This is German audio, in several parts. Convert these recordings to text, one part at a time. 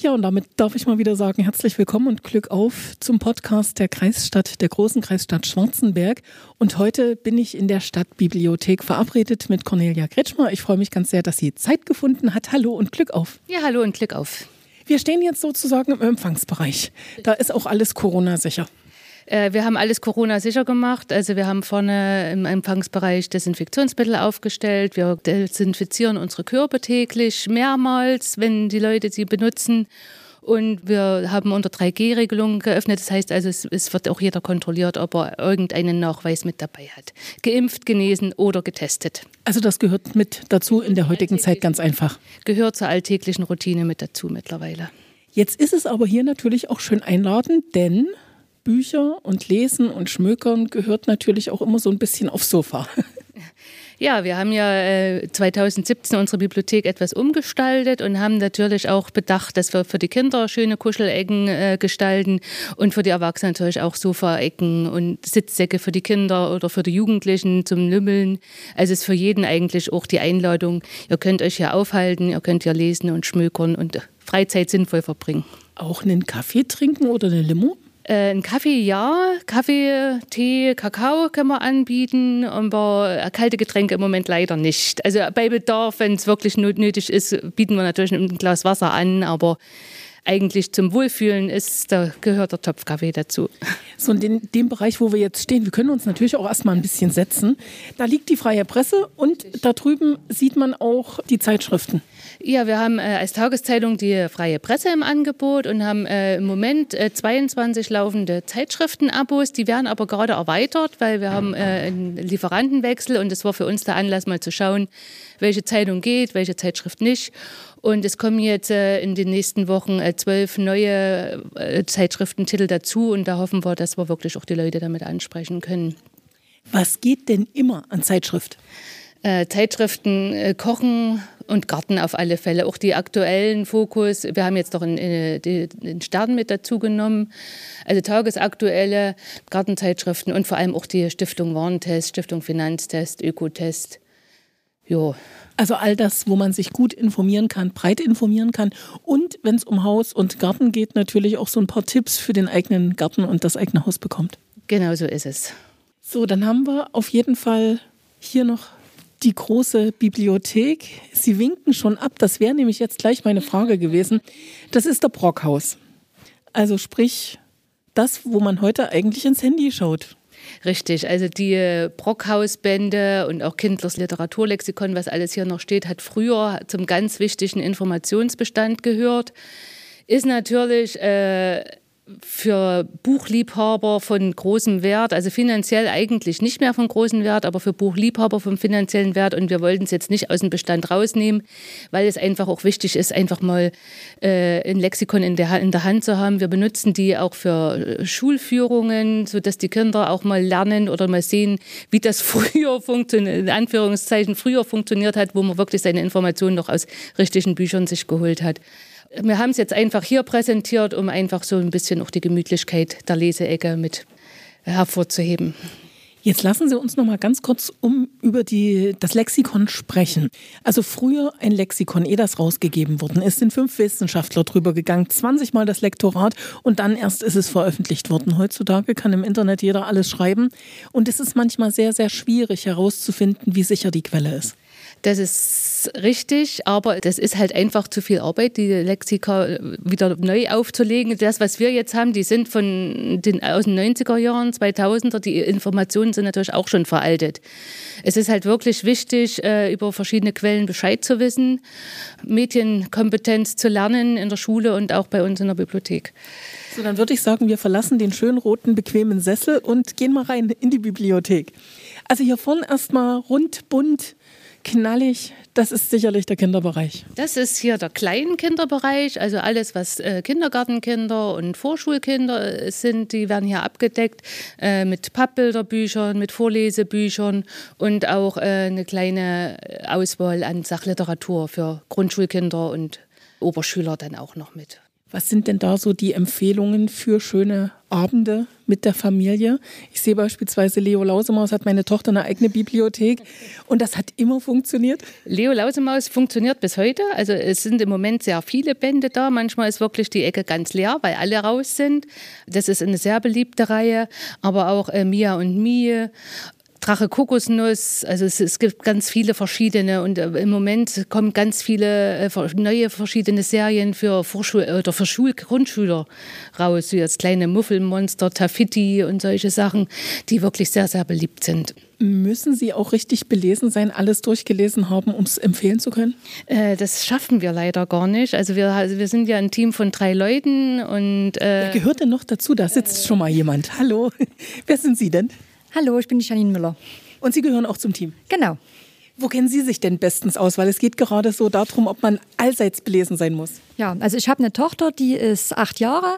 Ja, und damit darf ich mal wieder sagen, herzlich willkommen und Glück auf zum Podcast der Kreisstadt, der großen Kreisstadt Schwarzenberg. Und heute bin ich in der Stadtbibliothek verabredet mit Cornelia Kretschmer. Ich freue mich ganz sehr, dass sie Zeit gefunden hat. Hallo und Glück auf. Ja, hallo und Glück auf. Wir stehen jetzt sozusagen im Empfangsbereich. Da ist auch alles Corona-sicher. Äh, wir haben alles Corona-sicher gemacht. Also wir haben vorne im Empfangsbereich Desinfektionsmittel aufgestellt. Wir desinfizieren unsere Körper täglich mehrmals, wenn die Leute sie benutzen. Und wir haben unter 3G-Regelungen geöffnet. Das heißt also, es, es, wird auch jeder kontrolliert, ob er irgendeinen Nachweis mit dabei hat. Geimpft, genesen oder getestet. Also das gehört mit dazu in der heutigen Zeit ganz einfach. Gehört zur alltäglichen Routine mit dazu mittlerweile. Jetzt ist es aber hier natürlich auch schön einladend, denn Bücher und Lesen und Schmökern gehört natürlich auch immer so ein bisschen aufs Sofa. Ja, wir haben ja äh, 2017 unsere Bibliothek etwas umgestaltet und haben natürlich auch bedacht, dass wir für die Kinder schöne Kuschelecken äh, gestalten und für die Erwachsenen natürlich auch Sofaecken und Sitzsäcke für die Kinder oder für die Jugendlichen zum Lümmeln. Also ist für jeden eigentlich auch die Einladung, ihr könnt euch hier aufhalten, ihr könnt hier lesen und schmökern und Freizeit sinnvoll verbringen. Auch einen Kaffee trinken oder eine Limo? Äh, ein Kaffee ja, Kaffee, Tee, Kakao können wir anbieten, aber kalte Getränke im Moment leider nicht. Also bei Bedarf, wenn es wirklich nötig ist, bieten wir natürlich ein Glas Wasser an, aber eigentlich zum Wohlfühlen ist, da gehört der Topfkaffee dazu. So in dem, dem Bereich, wo wir jetzt stehen, wir können uns natürlich auch erstmal ein bisschen setzen. Da liegt die freie Presse und da drüben sieht man auch die Zeitschriften. Ja, wir haben äh, als Tageszeitung die freie Presse im Angebot und haben äh, im Moment äh, 22 laufende Zeitschriftenabos. Die werden aber gerade erweitert, weil wir haben äh, einen Lieferantenwechsel und es war für uns der Anlass, mal zu schauen, welche Zeitung geht, welche Zeitschrift nicht. Und es kommen jetzt äh, in den nächsten Wochen äh, zwölf neue Zeitschriftentitel dazu und da hoffen wir, dass wir wirklich auch die Leute damit ansprechen können. Was geht denn immer an Zeitschrift? Äh, Zeitschriften, äh, Kochen und Garten auf alle Fälle. Auch die aktuellen Fokus. Wir haben jetzt noch den Stern mit dazu genommen. Also tagesaktuelle Gartenzeitschriften und vor allem auch die Stiftung Warntest, Stiftung Finanztest, Ökotest. Jo. Also all das, wo man sich gut informieren kann, breit informieren kann. Und wenn es um Haus und Garten geht, natürlich auch so ein paar Tipps für den eigenen Garten und das eigene Haus bekommt. Genau so ist es. So, dann haben wir auf jeden Fall hier noch die große Bibliothek. Sie winken schon ab. Das wäre nämlich jetzt gleich meine Frage gewesen. Das ist der Brockhaus. Also sprich, das, wo man heute eigentlich ins Handy schaut. Richtig, also die Brockhausbände und auch Kindlers Literaturlexikon, was alles hier noch steht, hat früher zum ganz wichtigen Informationsbestand gehört. Ist natürlich äh, für Buchliebhaber von großem Wert, also finanziell eigentlich nicht mehr von großem Wert, aber für Buchliebhaber vom finanziellen Wert. Und wir wollten es jetzt nicht aus dem Bestand rausnehmen, weil es einfach auch wichtig ist, einfach mal äh, ein Lexikon in der, in der Hand zu haben. Wir benutzen die auch für Schulführungen, sodass die Kinder auch mal lernen oder mal sehen, wie das früher funktioniert, in Anführungszeichen früher funktioniert hat, wo man wirklich seine Informationen noch aus richtigen Büchern sich geholt hat. Wir haben es jetzt einfach hier präsentiert, um einfach so ein bisschen auch die Gemütlichkeit der Leseecke mit hervorzuheben. Jetzt lassen Sie uns noch mal ganz kurz um über die, das Lexikon sprechen. Also früher ein Lexikon, ehe das rausgegeben worden ist, sind fünf Wissenschaftler drüber gegangen, 20 Mal das Lektorat und dann erst ist es veröffentlicht worden. Heutzutage kann im Internet jeder alles schreiben und es ist manchmal sehr, sehr schwierig herauszufinden, wie sicher die Quelle ist. Das ist richtig, aber das ist halt einfach zu viel Arbeit, die Lexika wieder neu aufzulegen. Das, was wir jetzt haben, die sind von den aus den 90er Jahren, 2000er. Die Informationen sind natürlich auch schon veraltet. Es ist halt wirklich wichtig, äh, über verschiedene Quellen Bescheid zu wissen, Medienkompetenz zu lernen in der Schule und auch bei uns in der Bibliothek. So, dann würde ich sagen, wir verlassen den schönen roten, bequemen Sessel und gehen mal rein in die Bibliothek. Also hier vorne erstmal rund, bunt, knallig, das ist sicherlich der Kinderbereich. Das ist hier der Kleinkinderbereich, also alles, was äh, Kindergartenkinder und Vorschulkinder äh, sind, die werden hier abgedeckt äh, mit Pappbilderbüchern, mit Vorlesebüchern und auch äh, eine kleine Auswahl an Sachliteratur für Grundschulkinder und Oberschüler dann auch noch mit. Was sind denn da so die Empfehlungen für schöne Abende mit der Familie? Ich sehe beispielsweise Leo Lausemaus hat meine Tochter eine eigene Bibliothek und das hat immer funktioniert. Leo Lausemaus funktioniert bis heute. Also es sind im Moment sehr viele Bände da. Manchmal ist wirklich die Ecke ganz leer, weil alle raus sind. Das ist eine sehr beliebte Reihe. Aber auch äh, Mia und Mie Drache Kokosnuss, also es, es, gibt ganz viele verschiedene und äh, im Moment kommen ganz viele äh, neue verschiedene Serien für Vorschul oder für Schul Grundschüler raus, wie das kleine Muffelmonster, Taffiti und solche Sachen, die wirklich sehr, sehr beliebt sind. Müssen Sie auch richtig belesen sein, alles durchgelesen haben, um es empfehlen zu können? Äh, das schaffen wir leider gar nicht. Also wir, also wir sind ja ein Team von drei Leuten und äh, Wer gehört denn noch dazu? Da sitzt schon mal jemand. Hallo, wer sind Sie denn? Hallo, ich bin die Janine Müller. Und Sie gehören auch zum Team? Genau. Wo kennen Sie sich denn bestens aus? Weil es geht gerade so darum, ob man allseits belesen sein muss. Ja, also ich habe eine Tochter, die ist acht Jahre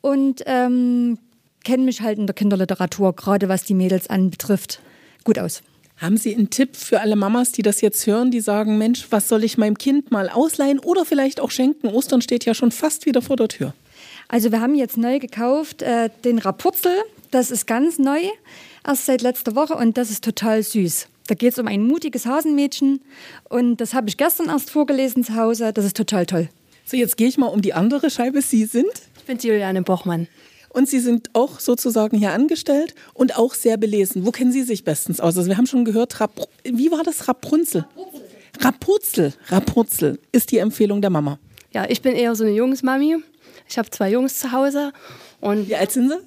und ähm, kenne mich halt in der Kinderliteratur, gerade was die Mädels anbetrifft, gut aus. Haben Sie einen Tipp für alle Mamas, die das jetzt hören, die sagen, Mensch, was soll ich meinem Kind mal ausleihen oder vielleicht auch schenken? Ostern steht ja schon fast wieder vor der Tür. Also wir haben jetzt neu gekauft äh, den Rapurzel, das ist ganz neu erst seit letzter Woche und das ist total süß. Da geht es um ein mutiges Hasenmädchen und das habe ich gestern erst vorgelesen zu Hause. Das ist total toll. So, jetzt gehe ich mal um die andere Scheibe. Sie sind? Ich bin Juliane Bochmann. Und Sie sind auch sozusagen hier angestellt und auch sehr belesen. Wo kennen Sie sich bestens aus? Also wir haben schon gehört, Rap wie war das? Rapunzel? Rapunzel. Rapunzel ist die Empfehlung der Mama. Ja, ich bin eher so eine Jungsmami. Ich habe zwei Jungs zu Hause. Und Wie alt sind sie?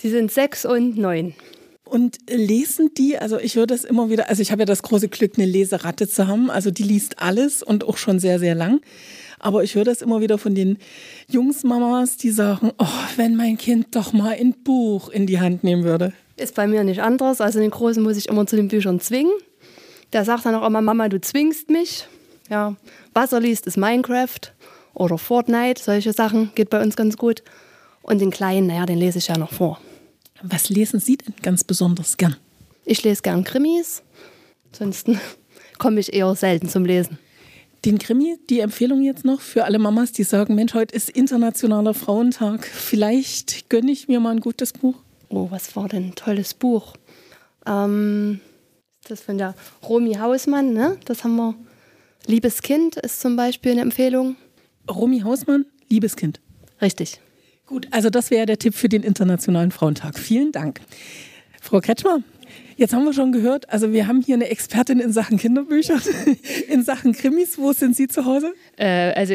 Die sind sechs und neun. Und lesen die, also ich höre das immer wieder, also ich habe ja das große Glück, eine Leseratte zu haben, also die liest alles und auch schon sehr, sehr lang. Aber ich höre das immer wieder von den Jungsmamas, die sagen, oh, wenn mein Kind doch mal ein Buch in die Hand nehmen würde. Ist bei mir nicht anders. Also den Großen muss ich immer zu den Büchern zwingen. Der sagt dann auch immer, Mama, du zwingst mich. Ja, was er liest, ist Minecraft oder Fortnite, solche Sachen, geht bei uns ganz gut. Und den Kleinen, naja, den lese ich ja noch vor. Was lesen Sie denn ganz besonders gern? Ich lese gern Krimis. Ansonsten komme ich eher selten zum Lesen. Den Krimi, die Empfehlung jetzt noch für alle Mamas, die sagen, Mensch, heute ist Internationaler Frauentag. Vielleicht gönne ich mir mal ein gutes Buch. Oh, was war denn ein tolles Buch? Ähm, das von der Romy Hausmann, ne? Das haben wir. Liebes Kind ist zum Beispiel eine Empfehlung. Romy Hausmann, Liebes Kind. Richtig. Gut, also das wäre der Tipp für den Internationalen Frauentag. Vielen Dank. Frau Kretschmer, jetzt haben wir schon gehört, also wir haben hier eine Expertin in Sachen Kinderbücher, in Sachen Krimis. Wo sind Sie zu Hause? Äh, also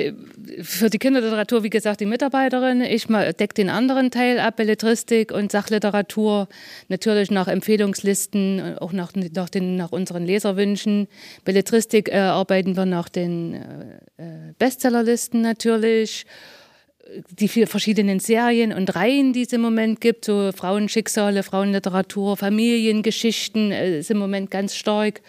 für die Kinderliteratur, wie gesagt, die Mitarbeiterin. Ich decke den anderen Teil ab, Belletristik und Sachliteratur. Natürlich nach Empfehlungslisten, auch nach, nach, den, nach unseren Leserwünschen. Belletristik äh, arbeiten wir nach den äh, äh Bestsellerlisten natürlich die vier verschiedenen Serien und Reihen, die es im Moment gibt, so Frauenschicksale, Frauenliteratur, Familiengeschichten, äh, ist im Moment ganz stark.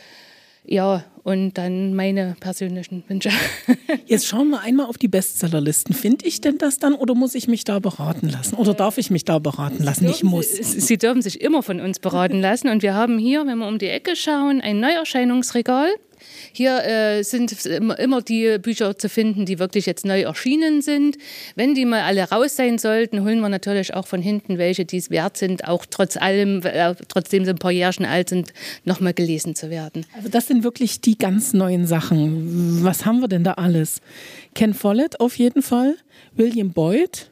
Ja, und dann meine persönlichen Wünsche. Jetzt schauen wir einmal auf die Bestsellerlisten. Finde ich denn das dann oder muss ich mich da beraten lassen? Oder darf ich mich da beraten lassen? Ich muss. Sie dürfen sich immer von uns beraten lassen. Und wir haben hier, wenn wir um die Ecke schauen, ein Neuerscheinungsregal. Hier äh, sind immer die Bücher zu finden, die wirklich jetzt neu erschienen sind. Wenn die mal alle raus sein sollten, holen wir natürlich auch von hinten welche, die es wert sind, auch trotz allem, äh, trotzdem sie ein paar Jährchen alt sind, nochmal gelesen zu werden. Also das sind wirklich die ganz neuen Sachen. Was haben wir denn da alles? Ken Follett auf jeden Fall, William Boyd,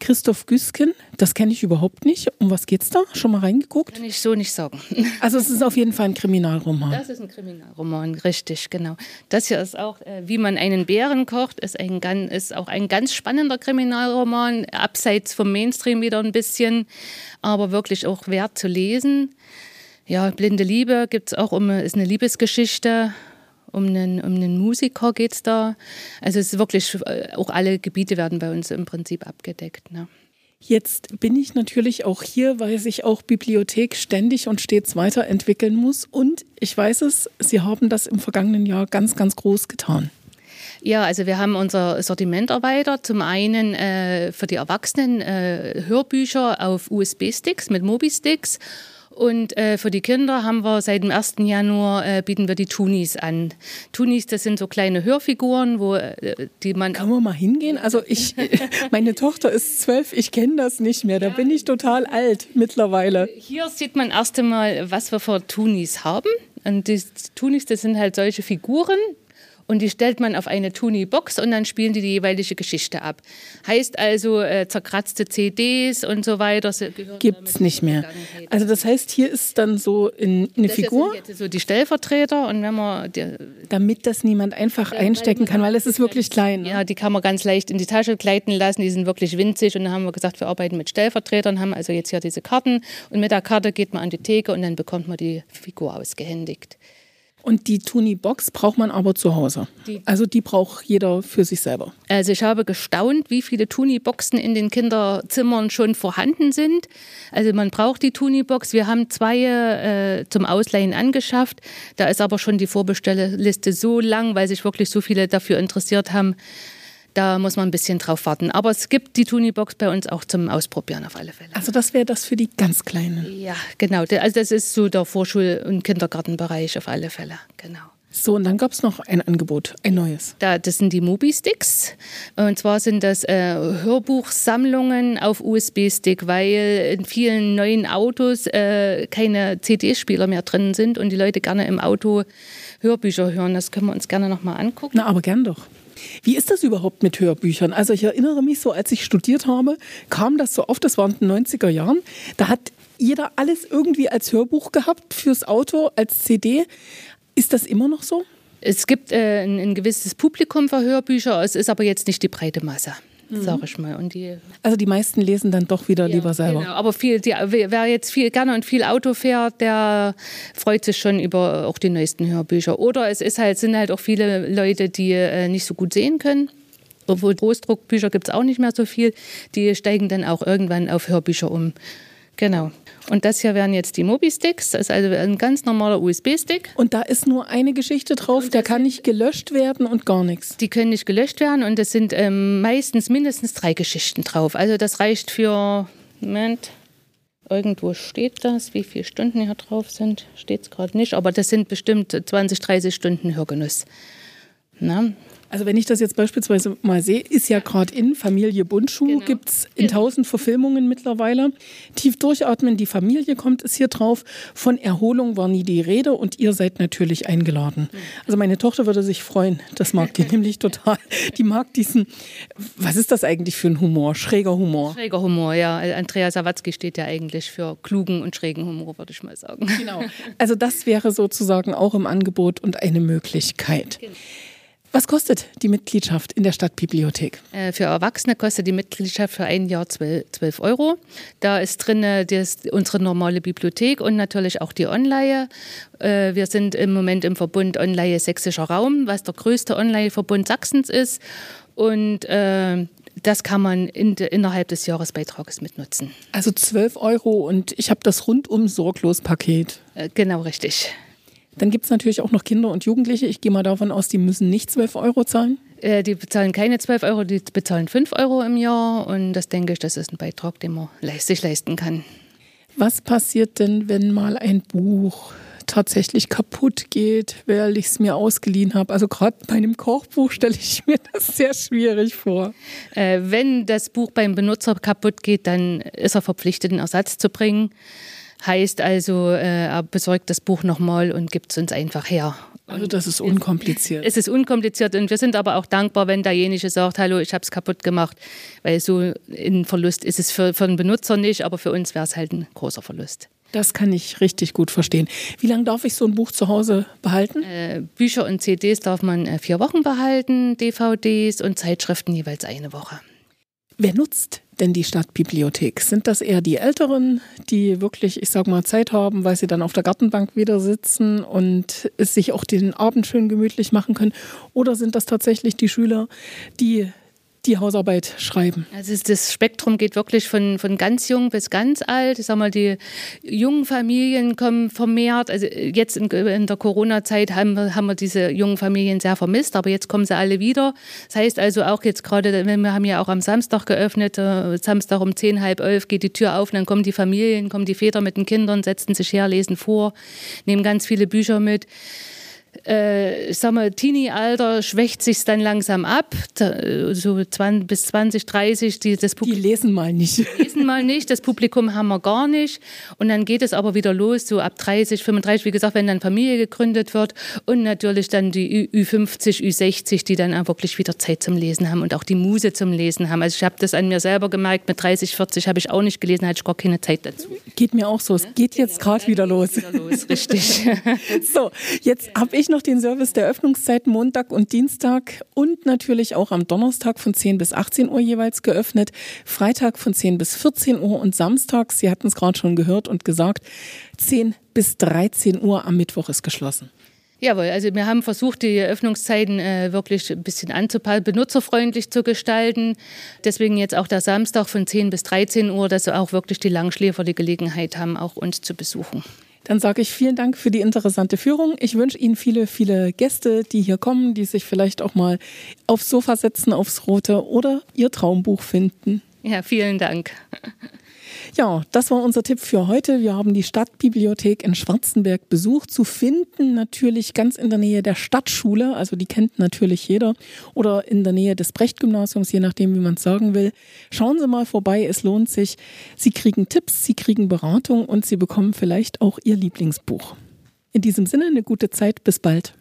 Christoph Güsken, das kenne ich überhaupt nicht. Um was geht's da? Schon mal reingeguckt? Kann ich so nicht sagen. Also es ist auf jeden Fall ein Kriminalroman. Das ist ein Kriminalroman, richtig, genau. Das hier ist auch, äh, wie man einen Bären kocht, ist, ein, ist auch ein ganz spannender Kriminalroman, abseits vom Mainstream wieder ein bisschen, aber wirklich auch wert zu lesen. Ja, Blinde Liebe gibt es auch um, ist eine Liebesgeschichte um einen, um einen Musiker geht es da. Also es ist wirklich, äh, auch alle Gebiete werden bei uns im Prinzip abgedeckt. Ne? Jetzt bin ich natürlich auch hier, weil sich auch Bibliothek ständig und stets weiterentwickeln muss. Und ich weiß es, Sie haben das im vergangenen Jahr ganz, ganz groß getan. Ja, also wir haben unser Sortiment erweitert. Zum einen äh, für die Erwachsenen äh, Hörbücher auf USB-Sticks mit Mobi-Sticks Und äh, für die Kinder haben wir seit dem 1. Januar äh, bieten wir die Tunis an. Tunis, das sind so kleine Hörfiguren, wo äh, die man. Kann man mal hingehen? Also ich, meine Tochter ist zwölf, ich kenne das nicht mehr. Da bin ich total alt mittlerweile. Hier sieht man erst einmal, was wir für Tunis haben. Und die Tunis, das sind halt solche Figuren, und die stellt man auf eine Tuni-Box und dann spielen die die jeweilige Geschichte ab. Heißt also, äh, zerkratzte CDs und so weiter. Gibt es nicht mehr. Also das heißt, hier ist dann so in, eine das Figur. Jetzt so die Stellvertreter und wenn man... Die, Damit das niemand einfach ja, einstecken kann, weil es ist wirklich klein. Ne? Ja, die kann man ganz leicht in die Tasche gleiten lassen, die sind wirklich winzig und dann haben wir gesagt, wir arbeiten mit Stellvertretern, haben also jetzt hier diese Karten und mit der Karte geht man an die Theke und dann bekommt man die Figur ausgehändigt. Und die Tuni-Box braucht man aber zu Hause. Die also die braucht jeder für sich selber. Also ich habe gestaunt, wie viele Tuni-Boxen in den Kinderzimmern schon vorhanden sind. Also man braucht die Tuni-Box. Wir haben zwei äh, zum Ausleihen angeschafft. Da ist aber schon die Vorbestellliste so lang, weil sich wirklich so viele dafür interessiert haben, da muss man ein bisschen drauf warten. Aber es gibt die Tunibox bei uns auch zum Ausprobieren auf alle Fälle. Also das wäre das für die ganz Kleinen. Ja, genau. Also das ist so der Vorschul- und Kindergartenbereich auf alle Fälle. Genau. So, und dann gab es noch ein Angebot, ein neues. Da, das sind die Mobi-Sticks. Und zwar sind das äh, Hörbuchsammlungen auf USB-Stick, weil in vielen neuen Autos äh, keine CD-Spieler mehr drin sind und die Leute gerne im Auto Hörbücher hören. Das können wir uns gerne nochmal angucken. Na, aber gern doch. Wie ist das überhaupt mit Hörbüchern? Also ich erinnere mich so, als ich studiert habe, kam das so oft, das waren in den 90er Jahren, da hat jeder alles irgendwie als Hörbuch gehabt, fürs Auto, als CD. Ist das immer noch so? Es gibt äh, ein, ein gewisses Publikum für Hörbücher, es ist aber jetzt nicht die breite Masse mhm. sag ich mal. Und die, also die meisten lesen dann doch wieder ja, lieber selber. Genau, aber viel, die, wer jetzt viel gerne und viel Auto fährt, der freut sich schon über auch die neuesten Hörbücher. Oder es ist halt, sind halt auch viele Leute, die äh, nicht so gut sehen können. Obwohl Großdruckbücher gibt es auch nicht mehr so viel. Die steigen dann auch irgendwann auf Hörbücher um. Genau. Und das hier wären jetzt die Mobi-Sticks. Das ist also ein ganz normaler USB-Stick. Und da ist nur eine Geschichte drauf, der kann nicht gelöscht werden und gar nichts. Die können nicht gelöscht werden und es sind ähm, meistens mindestens drei Geschichten drauf. Also das reicht für, Moment, irgendwo steht das, wie viele Stunden hier drauf sind, steht es gerade nicht, aber das sind bestimmt 20, 30 Stunden Hörgenuss. Na? Also wenn ich das jetzt beispielsweise mal sehe, ist ja gerade in Familie Buntschuh, genau. gibt es in tausend Verfilmungen mittlerweile. Tief durchatmen, die Familie kommt, ist hier drauf. Von Erholung war nie die Rede und ihr seid natürlich eingeladen. Also meine Tochter würde sich freuen, das mag die nämlich total. Die mag diesen, was ist das eigentlich für ein Humor? Schräger Humor. Schräger Humor, ja. Andrea Sawatzki steht ja eigentlich für klugen und schrägen Humor, würde ich mal sagen. Genau. Also das wäre sozusagen auch im Angebot und eine Möglichkeit. Genau. Was kostet die Mitgliedschaft in der Stadtbibliothek? Äh, für Erwachsene kostet die Mitgliedschaft für ein Jahr 12, Euro. Da ist drin äh, unsere normale Bibliothek und natürlich auch die Online. Äh, wir sind im Moment im Verbund Online Sächsischer Raum, was der größte Online-Verbund Sachsens ist. Und das kann man in de, innerhalb des Jahresbeitrages mitnutzen. Also 12 Euro und ich habe das rundum sorglos Paket. Genau richtig. Dann gibt es natürlich auch noch Kinder und Jugendliche. Ich gehe mal davon aus, die müssen nicht 12 Euro zahlen. Äh, die bezahlen keine 12 Euro, die bezahlen 5 Euro im Jahr. Und das denke ich, das ist ein Beitrag, den man sich leisten kann. Was passiert denn, wenn mal ein Buch tatsächlich kaputt geht, weil ich es mir ausgeliehen habe. Also gerade bei einem Kochbuch stelle ich mir das sehr schwierig vor. Äh, wenn das Buch beim Benutzer kaputt geht, dann ist er verpflichtet, einen Ersatz zu bringen. Heißt also, äh, er besorgt das Buch nochmal und gibt es uns einfach her. Also das ist unkompliziert. Es ist unkompliziert und wir sind aber auch dankbar, wenn derjenige sagt, hallo, ich habe es kaputt gemacht, weil so ein Verlust ist es für, für den Benutzer nicht, aber für uns wäre es halt ein großer Verlust. Das kann ich richtig gut verstehen. Wie lange darf ich so ein Buch zu Hause behalten? Äh, Bücher und CDs darf man äh, vier Wochen behalten, DVDs und Zeitschriften jeweils eine Woche. Wer nutzt denn die Stadtbibliothek? Sind das eher die Älteren, die wirklich, ich sag mal, Zeit haben, weil sie dann auf der Gartenbank wieder sitzen und es sich auch den Abend schön gemütlich machen können? Oder sind das tatsächlich die Schüler, die die Hausarbeit schreiben? Also das Spektrum geht wirklich von, von ganz jung bis ganz alt. Ich sag mal, die jungen Familien kommen vermehrt. Also jetzt in, in der Corona-Zeit haben wir, haben wir diese jungen Familien sehr vermisst, aber jetzt kommen sie alle wieder. Das heißt also auch jetzt gerade, wir haben ja auch am Samstag geöffnet, äh, Samstag um zehn, halb elf geht die Tür auf, dann kommen die Familien, kommen die Väter mit den Kindern, setzen sich her, lesen vor, nehmen ganz viele Bücher mit äh, ich sag mal, Teenie-Alter schwächt sich dann langsam ab, so 20, bis 20, 30. Die, das die lesen mal nicht. Die lesen mal nicht, das Publikum haben wir gar nicht. Und dann geht es aber wieder los, so ab 30, 35, wie gesagt, wenn dann Familie gegründet wird und natürlich dann die Ü50, Ü60, die dann auch wirklich wieder Zeit zum Lesen haben und auch die Muse zum Lesen haben. Also ich habe das an mir selber gemerkt, mit 30, 40 habe ich auch nicht gelesen, hatte ich gar keine Zeit dazu. Geht mir auch so, es geht jetzt genau, gerade wieder los. Wieder los, richtig. so, jetzt habe ich noch den Service der Öffnungszeiten Montag und Dienstag und natürlich auch am Donnerstag von 10 bis 18 Uhr jeweils geöffnet, Freitag von 10 bis 14 Uhr und Samstag, Sie hatten es gerade schon gehört und gesagt, 10 bis 13 Uhr am Mittwoch ist geschlossen. Jawohl, also wir haben versucht, die Öffnungszeiten äh, wirklich ein bisschen anzupassen, benutzerfreundlich zu gestalten. Deswegen jetzt auch der Samstag von 10 bis 13 Uhr, dass auch wirklich die Langschläfer die Gelegenheit haben, auch uns zu besuchen. Dann sage ich vielen Dank für die interessante Führung. Ich wünsche Ihnen viele, viele Gäste, die hier kommen, die sich vielleicht auch mal aufs Sofa setzen, aufs Rote oder Ihr Traumbuch finden. Ja, vielen Dank. Ja, das war unser Tipp für heute. Wir haben die Stadtbibliothek in Schwarzenberg besucht. Zu finden natürlich ganz in der Nähe der Stadtschule, also die kennt natürlich jeder, oder in der Nähe des Brecht-Gymnasiums, je nachdem, wie man es sagen will. Schauen Sie mal vorbei, es lohnt sich. Sie kriegen Tipps, Sie kriegen Beratung und Sie bekommen vielleicht auch Ihr Lieblingsbuch. In diesem Sinne eine gute Zeit, bis bald.